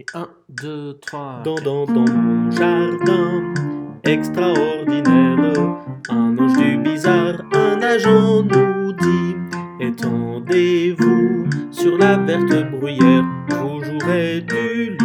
Et 1, 2, 3. Dans, dans, dans mon jardin extraordinaire, un ange du bizarre, un agent nous dit Étendez-vous sur la verte bruyère, vous jouerez du